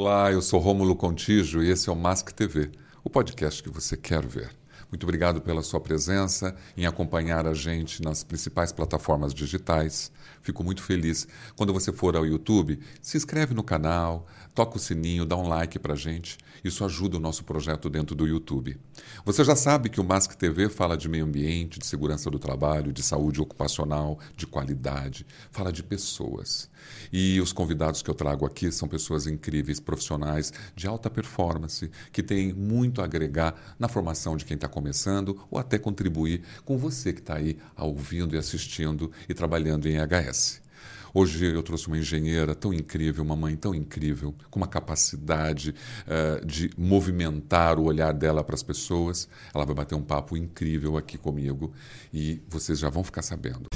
Olá, eu sou Rômulo Contígio e esse é o Mask TV, o podcast que você quer ver. Muito obrigado pela sua presença em acompanhar a gente nas principais plataformas digitais. Fico muito feliz. Quando você for ao YouTube, se inscreve no canal, toca o sininho, dá um like para a gente. Isso ajuda o nosso projeto dentro do YouTube. Você já sabe que o Mask TV fala de meio ambiente, de segurança do trabalho, de saúde ocupacional, de qualidade, fala de pessoas. E os convidados que eu trago aqui são pessoas incríveis, profissionais de alta performance, que têm muito a agregar na formação de quem está começando ou até contribuir com você que está aí ouvindo e assistindo e trabalhando em HS. Hoje eu trouxe uma engenheira tão incrível, uma mãe tão incrível, com uma capacidade uh, de movimentar o olhar dela para as pessoas. Ela vai bater um papo incrível aqui comigo e vocês já vão ficar sabendo.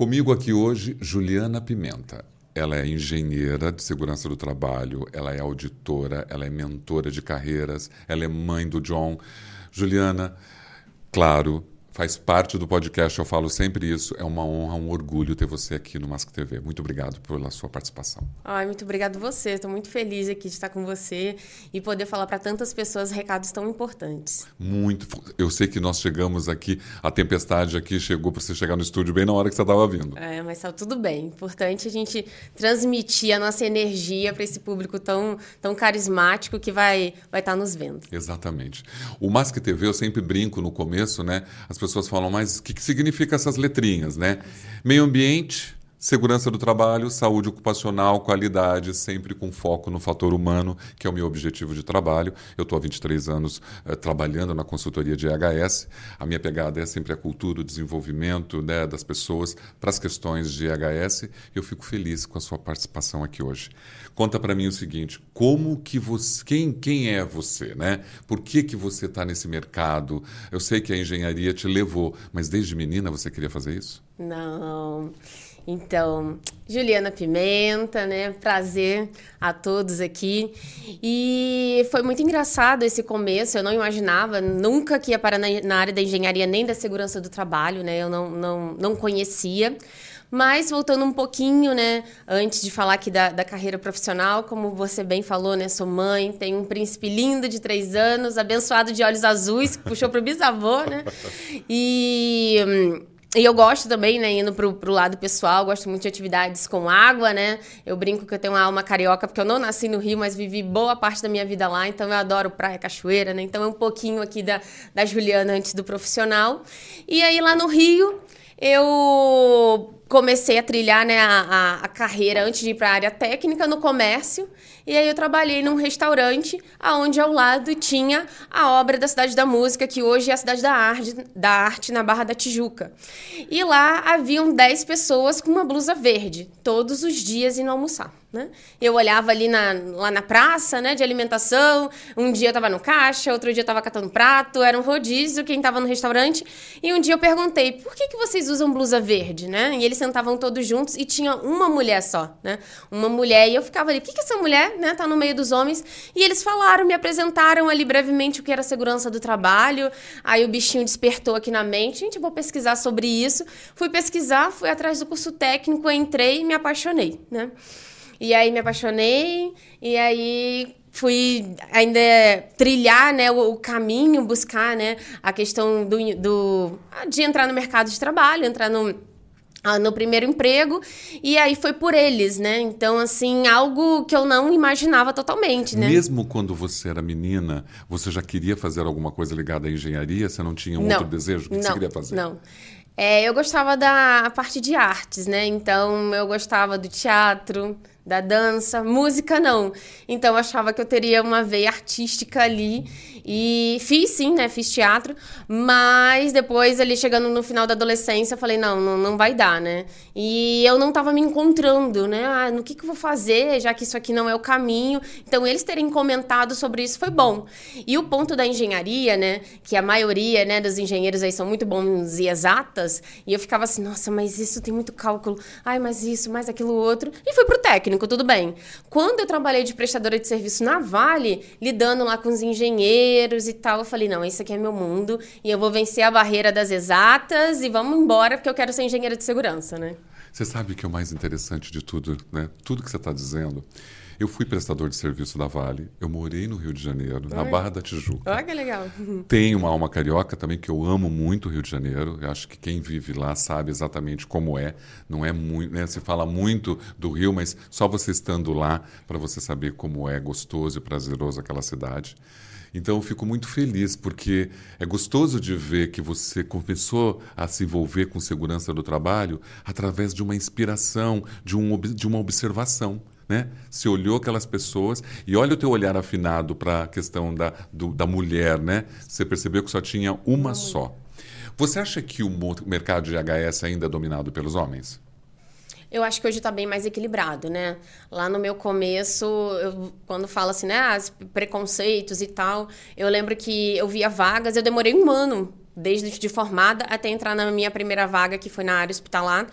Comigo aqui hoje, Juliana Pimenta. Ela é engenheira de segurança do trabalho, ela é auditora, ela é mentora de carreiras, ela é mãe do John. Juliana, claro, faz parte do podcast, eu falo sempre isso. É uma honra, um orgulho ter você aqui no Mask TV. Muito obrigado pela sua participação. Ai, muito obrigado você. Estou muito feliz aqui de estar com você e poder falar para tantas pessoas recados tão importantes. Muito. Eu sei que nós chegamos aqui, a tempestade aqui chegou para você chegar no estúdio bem na hora que você estava vindo. É, mas está tudo bem. Importante a gente transmitir a nossa energia para esse público tão, tão carismático que vai vai estar tá nos vendo. Exatamente. O Mask TV eu sempre brinco no começo, né? As pessoas falam, mas o que, que significa essas letrinhas, né? Meio ambiente, Segurança do trabalho, saúde ocupacional, qualidade, sempre com foco no fator humano, que é o meu objetivo de trabalho. Eu estou há 23 anos eh, trabalhando na consultoria de EHS. A minha pegada é sempre a cultura, o desenvolvimento né, das pessoas para as questões de EHS. Eu fico feliz com a sua participação aqui hoje. Conta para mim o seguinte: como que você, quem, quem é você, né? Por que que você está nesse mercado? Eu sei que a engenharia te levou, mas desde menina você queria fazer isso? Não. Então, Juliana Pimenta, né? Prazer a todos aqui. E foi muito engraçado esse começo. Eu não imaginava nunca que ia parar na, área da engenharia nem da segurança do trabalho, né? Eu não, não, não conhecia. Mas voltando um pouquinho, né, antes de falar aqui da, da, carreira profissional, como você bem falou, né, sou mãe, tenho um príncipe lindo de três anos, abençoado de olhos azuis, que puxou pro bisavô, né? E hum, e eu gosto também, né, indo pro, pro lado pessoal, gosto muito de atividades com água, né? Eu brinco que eu tenho uma alma carioca, porque eu não nasci no Rio, mas vivi boa parte da minha vida lá, então eu adoro praia, cachoeira, né? Então é um pouquinho aqui da, da Juliana antes do profissional. E aí lá no Rio, eu comecei a trilhar né, a, a, carreira antes de ir para a área técnica no comércio. E aí eu trabalhei num restaurante aonde ao lado tinha a obra da Cidade da Música, que hoje é a Cidade da Arte, da Arte na Barra da Tijuca. E lá haviam 10 pessoas com uma blusa verde, todos os dias indo almoçar. Né? Eu olhava ali na, lá na praça né, de alimentação, um dia eu estava no caixa, outro dia eu estava catando prato, era um rodízio, quem estava no restaurante. E um dia eu perguntei, por que, que vocês usam blusa verde? Né? E eles sentavam todos juntos e tinha uma mulher só, né? Uma mulher, e eu ficava ali, o que, que essa mulher né, tá no meio dos homens? E eles falaram, me apresentaram ali brevemente o que era segurança do trabalho. Aí o bichinho despertou aqui na mente, gente, eu vou pesquisar sobre isso. Fui pesquisar, fui atrás do curso técnico, entrei e me apaixonei, né? E aí me apaixonei, e aí fui ainda trilhar né, o, o, caminho, buscar né, a questão do, do, de entrar no mercado de trabalho, entrar no, no primeiro emprego e aí foi por eles, né? Então assim algo que eu não imaginava totalmente, né? Mesmo quando você era menina, você já queria fazer alguma coisa ligada à engenharia? Você não tinha um não, outro desejo? O que não, você queria fazer? Não. É, eu gostava da parte de artes, né? Então eu gostava do teatro, da dança, música não. Então eu achava que eu teria uma veia artística ali e fiz sim, né? Fiz teatro, mas depois ali chegando no final da adolescência, eu falei, não, não, não vai dar, né? E eu não tava me encontrando, né? Ah, no que que eu vou fazer, já que isso aqui não é o caminho. Então eles terem comentado sobre isso foi bom. E o ponto da engenharia, né, que a maioria, né, dos engenheiros aí são muito bons e exatas, e eu ficava assim, nossa, mas isso tem muito cálculo. Ai, mas isso, mais aquilo outro. E fui pro técnico, tudo bem. Quando eu trabalhei de prestadora de serviço na Vale, lidando lá com os engenheiros, e tal. Eu falei, não, esse aqui é meu mundo e eu vou vencer a barreira das exatas e vamos embora porque eu quero ser engenheira de segurança, né? Você sabe que é o mais interessante de tudo, né? Tudo que você está dizendo. Eu fui prestador de serviço da Vale, eu morei no Rio de Janeiro, na Barra da Tijuca. Olha que legal. Tenho uma alma carioca também, que eu amo muito o Rio de Janeiro. Eu acho que quem vive lá sabe exatamente como é. Não é muito, né? Se fala muito do Rio, mas só você estando lá para você saber como é gostoso e prazeroso aquela cidade. Então eu fico muito feliz porque é gostoso de ver que você começou a se envolver com segurança do trabalho através de uma inspiração, de, um, de uma observação. Né? Você olhou aquelas pessoas e olha o teu olhar afinado para a questão da, do, da mulher, né? Você percebeu que só tinha uma só. Você acha que o mercado de HS ainda é dominado pelos homens? Eu acho que hoje está bem mais equilibrado, né? Lá no meu começo, eu, quando fala assim, né, ah, preconceitos e tal, eu lembro que eu via vagas, eu demorei um ano desde de formada até entrar na minha primeira vaga, que foi na área hospitalar.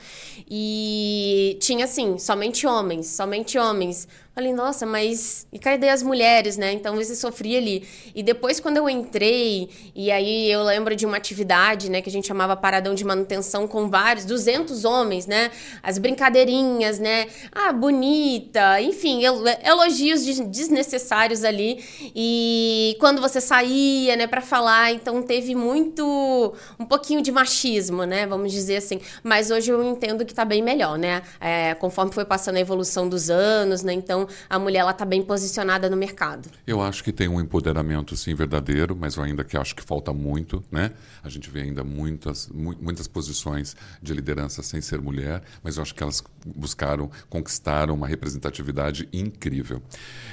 E tinha, assim, somente homens, somente homens. Falei, nossa, mas e cadê as mulheres, né? Então você sofria ali. E depois, quando eu entrei, e aí eu lembro de uma atividade, né, que a gente chamava paradão de manutenção com vários, 200 homens, né? As brincadeirinhas, né? Ah, bonita, enfim, elogios desnecessários ali. E quando você saía, né, para falar, então teve muito, um pouquinho de machismo, né? Vamos dizer assim. Mas hoje eu entendo que tá bem melhor, né? É, conforme foi passando a evolução dos anos, né? Então a mulher ela está bem posicionada no mercado. Eu acho que tem um empoderamento sim verdadeiro, mas eu ainda que acho que falta muito, né? A gente vê ainda muitas muitas posições de liderança sem ser mulher, mas eu acho que elas buscaram conquistaram uma representatividade incrível.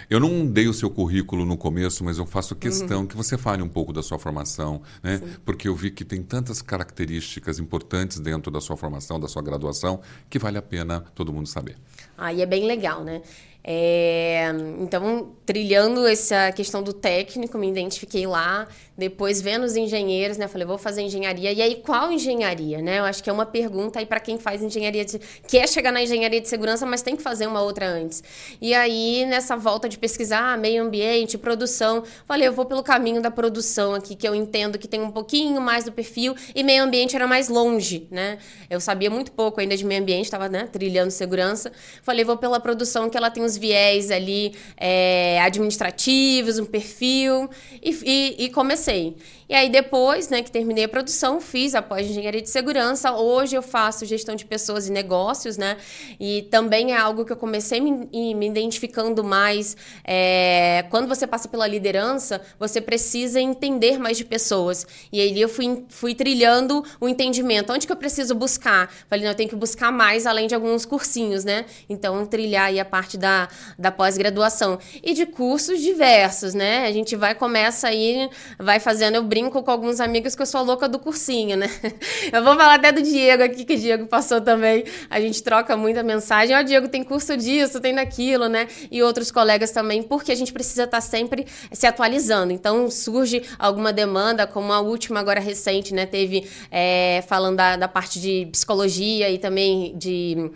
Eu não dei o seu currículo no começo, mas eu faço questão uhum. que você fale um pouco da sua formação, né? Sim. Porque eu vi que tem tantas características importantes dentro da sua formação, da sua graduação, que vale a pena todo mundo saber. Aí é bem legal, né? É, então, trilhando essa questão do técnico, me identifiquei lá. Depois, vendo os engenheiros, né? Falei, vou fazer engenharia. E aí, qual engenharia, né? Eu acho que é uma pergunta aí para quem faz engenharia de... Quer chegar na engenharia de segurança, mas tem que fazer uma outra antes. E aí, nessa volta de pesquisar meio ambiente, produção, falei, eu vou pelo caminho da produção aqui, que eu entendo que tem um pouquinho mais do perfil. E meio ambiente era mais longe, né? Eu sabia muito pouco ainda de meio ambiente, estava né, trilhando segurança. Falei, vou pela produção, que ela tem os viés ali é, administrativos, um perfil. e, e, e comecei. E aí depois, né, que terminei a produção, fiz a pós-engenharia de segurança. Hoje eu faço gestão de pessoas e negócios, né? E também é algo que eu comecei me, me identificando mais. É, quando você passa pela liderança, você precisa entender mais de pessoas. E aí eu fui, fui trilhando o entendimento. Onde que eu preciso buscar? Falei, não, eu tenho que buscar mais além de alguns cursinhos, né? Então, trilhar aí a parte da, da pós-graduação. E de cursos diversos, né? A gente vai, começa aí, vai fazendo, eu brinco com alguns amigos que eu sou louca do cursinho, né? Eu vou falar até do Diego aqui, que o Diego passou também. A gente troca muita mensagem. Ó, oh, Diego, tem curso disso, tem daquilo, né? E outros colegas também, porque a gente precisa estar sempre se atualizando. Então, surge alguma demanda, como a última agora recente, né? Teve é, falando da, da parte de psicologia e também de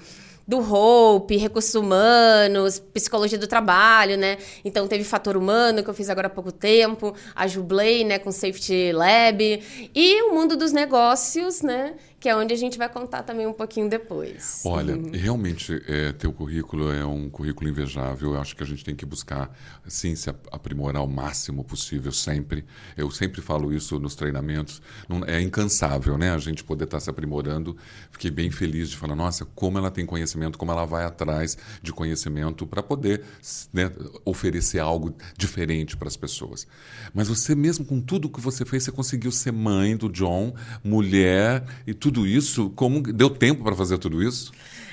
do Hope, recursos humanos, psicologia do trabalho, né? Então teve fator humano que eu fiz agora há pouco tempo, a Jublay, né, com Safety Lab e o mundo dos negócios, né? Que é onde a gente vai contar também um pouquinho depois. Olha, uhum. realmente, é, teu currículo é um currículo invejável. Eu acho que a gente tem que buscar, sim, se aprimorar o máximo possível sempre. Eu sempre falo isso nos treinamentos. Não, é incansável, né? A gente poder estar se aprimorando. Fiquei bem feliz de falar, nossa, como ela tem conhecimento, como ela vai atrás de conhecimento para poder né, oferecer algo diferente para as pessoas. Mas você mesmo com tudo que você fez, você conseguiu ser mãe do John, mulher e tudo tudo isso? Como deu tempo para fazer tudo isso?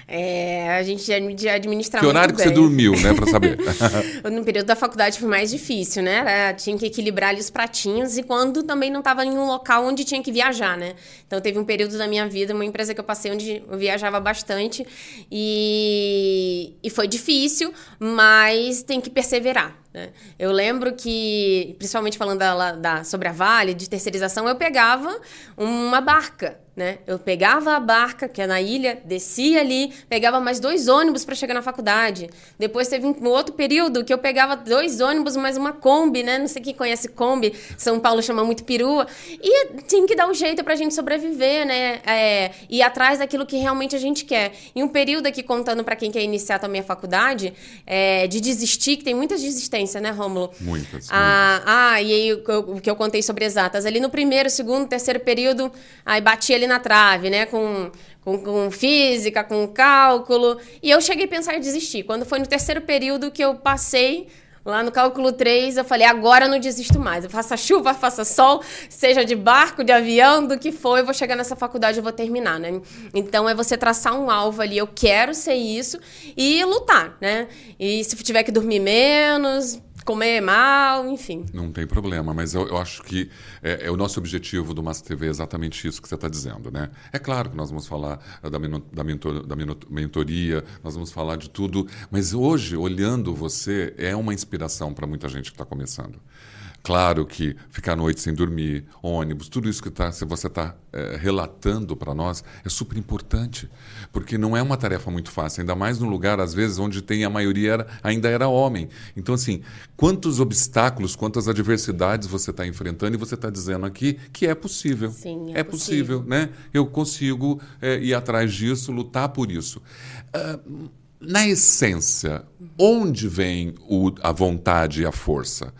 É, a gente de administrar Que horário que você dormiu, né, para saber? no período da faculdade foi mais difícil, né? Tinha que equilibrar ali os pratinhos e quando também não estava em um local onde tinha que viajar, né? Então teve um período da minha vida, uma empresa que eu passei onde eu viajava bastante e, e foi difícil, mas tem que perseverar Né? Eu lembro que, principalmente falando da, da, sobre a Vale, de terceirização, eu pegava uma barca né? Eu pegava a barca, que é na ilha, descia ali, pegava mais dois ônibus para chegar na faculdade. Depois teve um outro período que eu pegava dois ônibus mais uma Kombi, né? Não sei quem conhece Kombi, São Paulo chama muito perua. E tinha que dar um jeito para a gente sobreviver, né? É, ir atrás daquilo que realmente a gente quer. E um período aqui, contando para quem quer iniciar também a faculdade, é, de desistir, que tem muitas desistências, né, Rômulo? Muitas. Ah, muitas. ah e aí o que eu contei sobre exatas. Ali no primeiro, segundo, terceiro período, aí bati ali ali na trave, né? Com, com, com, física, com cálculo. E eu cheguei a pensar em desistir. Quando foi no terceiro período que eu passei lá no cálculo 3, eu falei, agora eu não desisto mais. Faça chuva, faça sol, seja de barco, de avião, do que for, eu vou chegar nessa faculdade, eu vou terminar, né? Então é você traçar um alvo ali, eu quero ser isso e lutar, né? E se tiver que dormir menos, comer mal, enfim. Não tem problema, mas eu, eu acho que é, é, o nosso objetivo do Master TV é exatamente isso que você está dizendo, né? É claro que nós vamos falar da, da, mentor, da mentoria, nós vamos falar de tudo, mas hoje, olhando você, é uma inspiração para muita gente que está começando. Claro que ficar noite sem dormir, ônibus, tudo isso que tá, se você está é, relatando para nós é super importante, porque não é uma tarefa muito fácil, ainda mais num lugar, às vezes, onde tem a maioria era, ainda era homem. Então, assim, quantos obstáculos, quantas adversidades você está enfrentando e você está dizendo aqui que é possível. Sim, é, é possível. possível. né? Eu consigo é, ir atrás disso, lutar por isso. Uh, na essência, onde vem o, a vontade e a força?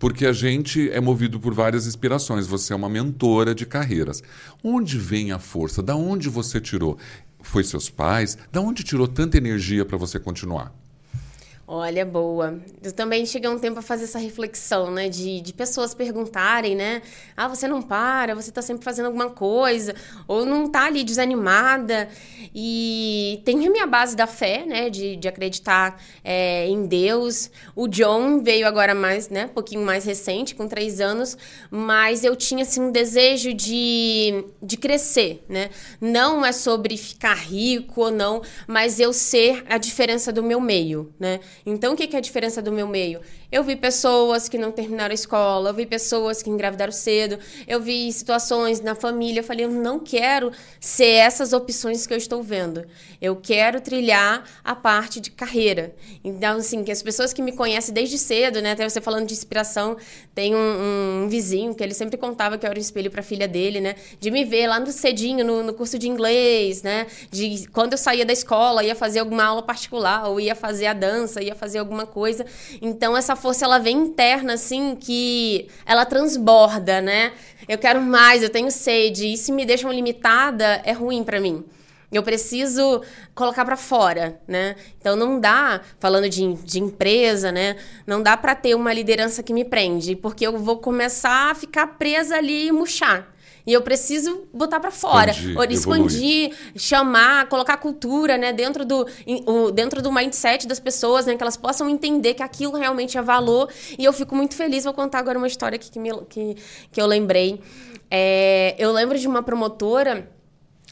Porque a gente é movido por várias inspirações. Você é uma mentora de carreiras. Onde vem a força? Da onde você tirou? Foi seus pais? Da onde tirou tanta energia para você continuar? Olha, boa. Eu também cheguei um tempo a fazer essa reflexão, né? De, de pessoas perguntarem, né? Ah, você não para, você tá sempre fazendo alguma coisa, ou não tá ali desanimada. E tem a minha base da fé, né? De, de acreditar é, em Deus. O John veio agora mais, né? Um pouquinho mais recente, com três anos, mas eu tinha, assim, um desejo de, de crescer, né? Não é sobre ficar rico ou não, mas eu ser a diferença do meu meio, né? Então, o que é a diferença do meu meio? Eu vi pessoas que não terminaram a escola, eu vi pessoas que engravidaram cedo, eu vi situações na família. Eu falei, eu não quero ser essas opções que eu estou vendo. Eu quero trilhar a parte de carreira. Então, assim, que as pessoas que me conhecem desde cedo, né? Até você falando de inspiração, tem um, um vizinho que ele sempre contava que eu era um espelho para a filha dele, né? De me ver lá no cedinho, no, no curso de inglês, né? De quando eu saía da escola, ia fazer alguma aula particular, ou ia fazer a dança, ia fazer alguma coisa. Então, essa força ela vem interna assim que ela transborda, né? Eu quero mais, eu tenho sede, e se me deixam limitada é ruim para mim. Eu preciso colocar para fora, né? Então não dá, falando de, de empresa, né? Não dá para ter uma liderança que me prende, porque eu vou começar a ficar presa ali e murchar. E eu preciso botar para fora, expandir, expandir chamar, colocar cultura, né, dentro do, dentro do mindset das pessoas, né, que elas possam entender que aquilo realmente é valor. E eu fico muito feliz. Vou contar agora uma história aqui que, me, que, que eu lembrei. É, eu lembro de uma promotora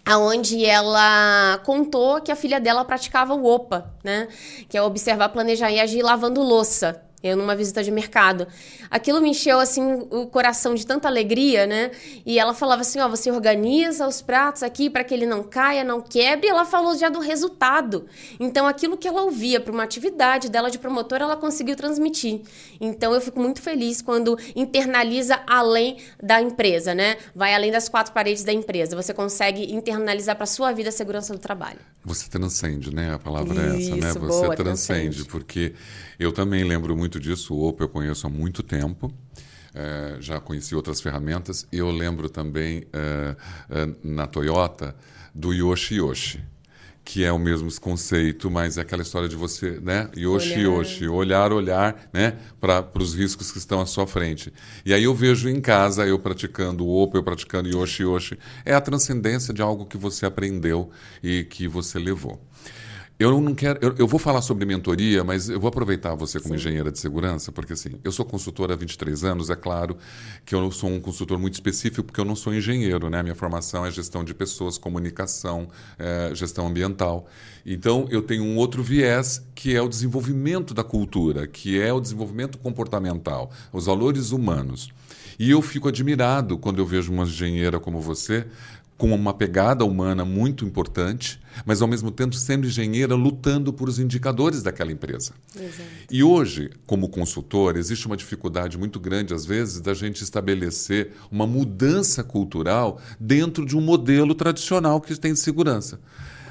aonde ela contou que a filha dela praticava o OPA, né? Que é observar, planejar e agir lavando louça eu numa visita de mercado. Aquilo me encheu assim o coração de tanta alegria, né? E ela falava assim, ó, oh, você organiza os pratos aqui para que ele não caia, não quebre. E ela falou já do resultado. Então aquilo que ela ouvia para uma atividade dela de promotora, ela conseguiu transmitir. Então eu fico muito feliz quando internaliza além da empresa, né? Vai além das quatro paredes da empresa. Você consegue internalizar para sua vida a segurança do trabalho. Você transcende, né? A palavra Isso, é essa, né? Você boa, transcende, transcende, porque eu também lembro muito disso. O Opel eu conheço há muito tempo. É, já conheci outras ferramentas. Eu lembro também é, na Toyota do Yoshi Yoshi que é o mesmo conceito, mas é aquela história de você, né? Yoshi, olhar. Yoshi, olhar, olhar, né? Para os riscos que estão à sua frente. E aí eu vejo em casa, eu praticando o Opo, eu praticando Yoshi, Yoshi. É a transcendência de algo que você aprendeu e que você levou. Eu não quero. Eu, eu, vou falar sobre mentoria, mas eu vou aproveitar você como Sim. engenheira de segurança, porque assim, eu sou consultor há 23 anos, é claro que eu sou um consultor muito específico, porque eu não sou engenheiro, né? Minha formação é gestão de pessoas, comunicação, é, gestão ambiental. Então, eu tenho um outro viés que é o desenvolvimento da cultura, que é o desenvolvimento comportamental, os valores humanos. E eu fico admirado quando eu vejo uma engenheira como você com uma pegada humana muito importante, mas ao mesmo tempo sendo engenheira lutando por os indicadores daquela empresa. Exato. E hoje, como consultor, existe uma dificuldade muito grande às vezes da gente estabelecer uma mudança cultural dentro de um modelo tradicional que tem de segurança.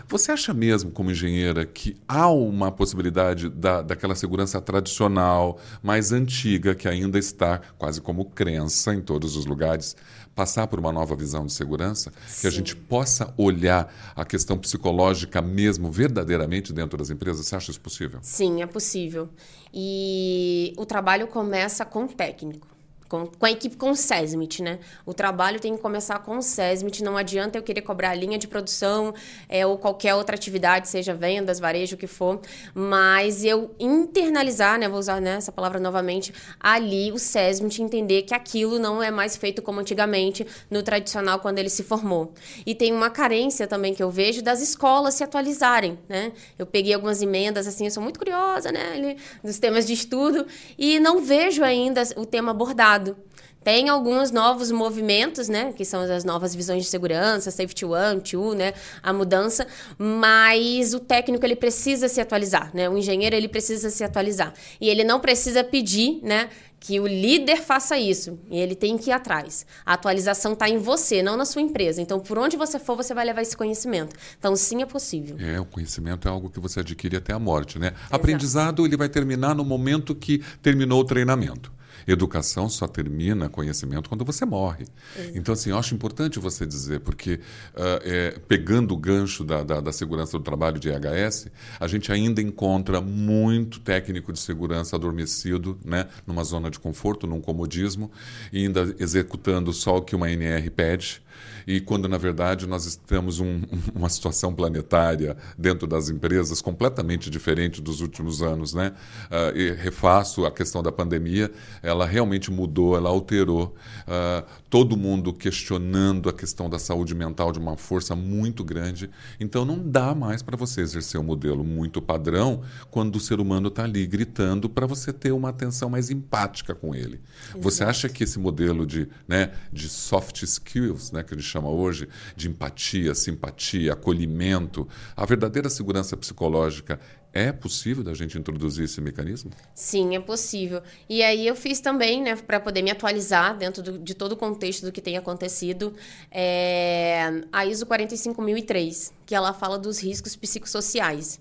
Você acha mesmo, como engenheira, que há uma possibilidade da, daquela segurança tradicional, mais antiga, que ainda está quase como crença em todos os lugares, passar por uma nova visão de segurança? Sim. Que a gente possa olhar a questão psicológica mesmo, verdadeiramente, dentro das empresas? Você acha isso possível? Sim, é possível. E o trabalho começa com o técnico com, com, a equipe com o SESMIT, né? O trabalho tem que começar com o SESMIT, não adianta eu querer cobrar a linha de produção é, ou qualquer outra atividade, seja vendas, varejo, o que for, mas eu internalizar, né? Vou usar né, essa palavra novamente, ali o SESMIT entender que aquilo não é mais feito como antigamente no tradicional quando ele se formou. E tem uma carência também que eu vejo das escolas se atualizarem, né? Eu peguei algumas emendas, assim, eu sou muito curiosa, né? Dos temas de estudo e não vejo ainda o tema abordado mercado. Tem alguns novos movimentos, né? Que são as novas visões de segurança, Safety One, Two, né? A mudança. Mas o técnico, ele precisa se atualizar, né? O engenheiro, ele precisa se atualizar. E ele não precisa pedir, né? Que o líder faça isso. E ele tem que ir atrás. A atualização está em você, não na sua empresa. Então, por onde você for, você vai levar esse conhecimento. Então, sim, é possível. É, o conhecimento é algo que você adquire até a morte, né? Exato. Aprendizado, ele vai terminar no momento que terminou o treinamento. Educação só termina conhecimento quando você morre. É. Então, assim, eu acho importante você dizer, porque uh, é, pegando o gancho da, da, da, segurança do trabalho de EHS, a gente ainda encontra muito técnico de segurança adormecido, né, numa zona de conforto, num comodismo, e ainda executando só o que uma NR pede e quando, na verdade, nós temos um, uma situação planetária dentro das empresas completamente diferente dos últimos anos. Né? Uh, e refaço a questão da pandemia, ela realmente mudou, ela alterou. Uh, todo mundo questionando a questão da saúde mental de uma força muito grande. Então, não dá mais para você exercer um modelo muito padrão quando o ser humano está ali gritando para você ter uma atenção mais empática com ele. Exato. Você acha que esse modelo de, né, de soft skills, né, que a gente chama hoje, de empatia, simpatia, acolhimento, a verdadeira segurança psicológica é possível da gente introduzir esse mecanismo? Sim, é possível. E aí eu fiz também, né, para poder me atualizar dentro do, de todo o contexto do que tem acontecido, é, a ISO 45003, que ela fala dos riscos psicossociais.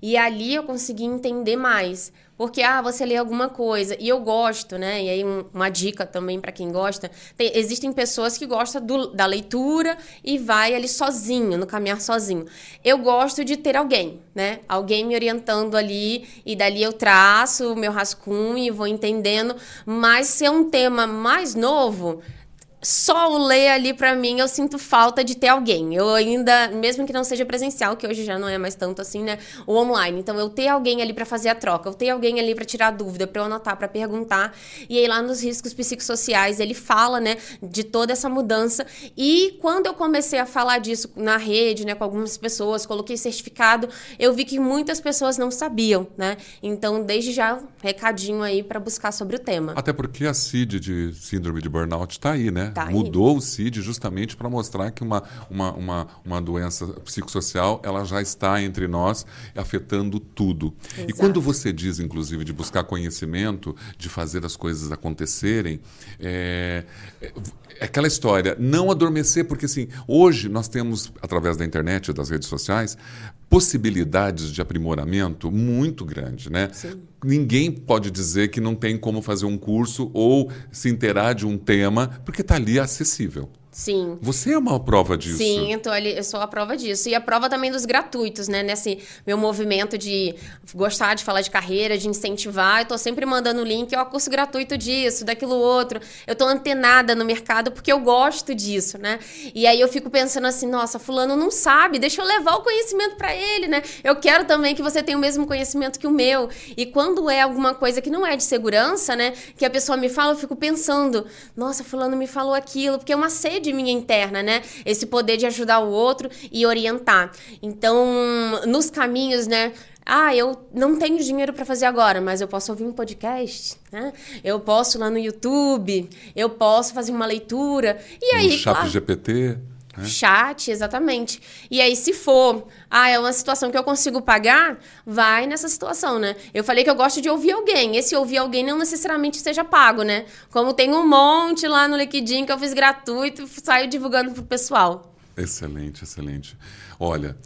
E ali eu consegui entender mais porque, ah, você lê alguma coisa. E eu gosto, né? E aí, um, uma dica também para quem gosta: tem, existem pessoas que gostam do, da leitura e vai ali sozinho, no caminhar sozinho. Eu gosto de ter alguém, né? Alguém me orientando ali, e dali eu traço o meu rascunho e vou entendendo. Mas se é um tema mais novo, só o ler ali para mim eu sinto falta de ter alguém. Eu ainda, mesmo que não seja presencial, que hoje já não é mais tanto assim, né? O online. Então eu ter alguém ali para fazer a troca, eu ter alguém ali para tirar dúvida, para eu anotar, para perguntar. E aí lá nos riscos psicossociais ele fala, né, de toda essa mudança. E quando eu comecei a falar disso na rede, né, com algumas pessoas, coloquei certificado, eu vi que muitas pessoas não sabiam, né? Então desde já recadinho aí para buscar sobre o tema. Até porque a CID de síndrome de burnout está aí, né? Tá Mudou o CID justamente para mostrar que uma, uma, uma, uma doença psicossocial ela já está entre nós, afetando tudo. Exato. E quando você diz, inclusive, de buscar conhecimento, de fazer as coisas acontecerem, é, é, aquela história, não adormecer, porque assim, hoje nós temos, através da internet e das redes sociais, possibilidades de aprimoramento muito grande, né? Sim. Ninguém pode dizer que não tem como fazer um curso ou se inteirar de um tema, porque está ali acessível. Sim. Você é uma prova disso. Sim, eu, tô ali, eu sou a prova disso. E a prova também dos gratuitos, né? Nesse meu movimento de gostar de falar de carreira, de incentivar. Eu tô sempre mandando link, ó, curso gratuito disso, daquilo outro. Eu tô antenada no mercado porque eu gosto disso, né? E aí eu fico pensando assim, nossa, fulano não sabe, deixa eu levar o conhecimento para ele, né? Eu quero também que você tenha o mesmo conhecimento que o meu. E quando é alguma coisa que não é de segurança, né? Que a pessoa me fala, eu fico pensando, nossa, fulano me falou aquilo, porque é uma sede de minha interna, né? Esse poder de ajudar o outro e orientar. Então, nos caminhos, né? Ah, eu não tenho dinheiro para fazer agora, mas eu posso ouvir um podcast, né? Eu posso ir lá no YouTube, eu posso fazer uma leitura. E aí, um chat claro, GPT. Né? Chat, exatamente. E aí, se for, ah, é uma situação que eu consigo pagar, vai nessa situação, né? Eu falei que eu gosto de ouvir alguém. Esse ouvir alguém não necessariamente seja pago, né? Como tem um monte lá no Liquidinho que eu fiz gratuito, saio divulgando pro pessoal. Excelente, excelente. Olha,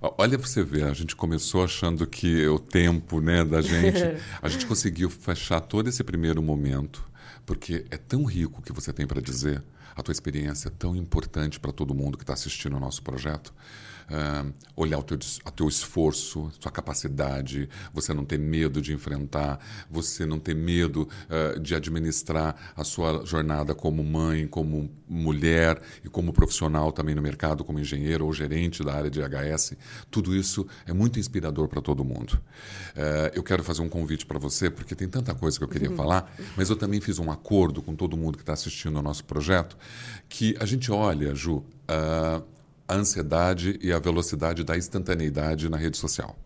olha para você ver, a gente começou achando que o tempo, né, da gente, a gente conseguiu fechar todo esse primeiro momento, porque é tão rico o que você tem para dizer a tua experiência é tão importante para todo mundo que está assistindo o nosso projeto. Uh, olhar o teu, o teu esforço, sua capacidade, você não ter medo de enfrentar, você não ter medo uh, de administrar a sua jornada como mãe, como mulher e como profissional também no mercado, como engenheiro ou gerente da área de HS. Tudo isso é muito inspirador para todo mundo. Uh, eu quero fazer um convite para você, porque tem tanta coisa que eu queria uhum. falar, mas eu também fiz um acordo com todo mundo que está assistindo ao nosso projeto, que a gente olha, Ju, a ansiedade e a velocidade da instantaneidade na rede social.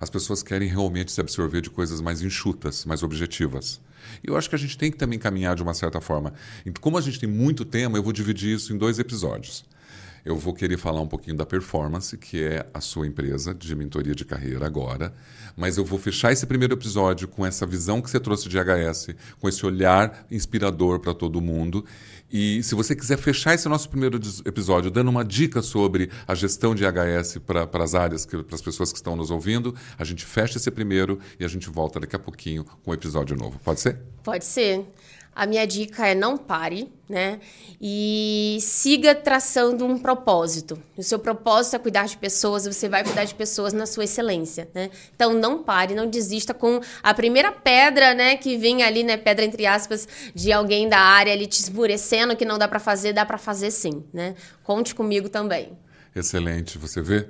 As pessoas querem realmente se absorver de coisas mais enxutas, mais objetivas. E eu acho que a gente tem que também caminhar de uma certa forma. Então, como a gente tem muito tema, eu vou dividir isso em dois episódios. Eu vou querer falar um pouquinho da performance, que é a sua empresa de mentoria de carreira agora, mas eu vou fechar esse primeiro episódio com essa visão que você trouxe de HS, com esse olhar inspirador para todo mundo e se você quiser fechar esse nosso primeiro episódio dando uma dica sobre a gestão de HS para as áreas, para as pessoas que estão nos ouvindo, a gente fecha esse primeiro e a gente volta daqui a pouquinho com um episódio novo. Pode ser? Pode ser. A minha dica é não pare, né? E siga traçando um propósito. O seu propósito é cuidar de pessoas, você vai cuidar de pessoas na sua excelência, né? Então não pare, não desista com a primeira pedra, né, que vem ali, né, pedra entre aspas, de alguém da área ali te esmurecendo que não dá para fazer, dá para fazer sim, né? Conte comigo também. Excelente, você vê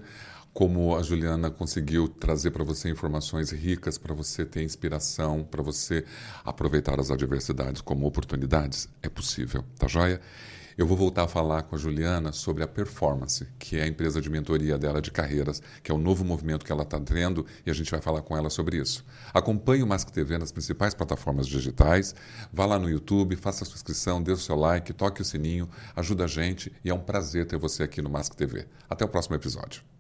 como a Juliana conseguiu trazer para você informações ricas para você ter inspiração, para você aproveitar as adversidades como oportunidades. É possível, tá joia? Eu vou voltar a falar com a Juliana sobre a Performance, que é a empresa de mentoria dela de carreiras, que é o novo movimento que ela está tendo e a gente vai falar com ela sobre isso. Acompanhe o Mask TV nas principais plataformas digitais, vá lá no YouTube, faça a sua inscrição, dê o seu like, toque o sininho, ajuda a gente e é um prazer ter você aqui no Mask TV. Até o próximo episódio.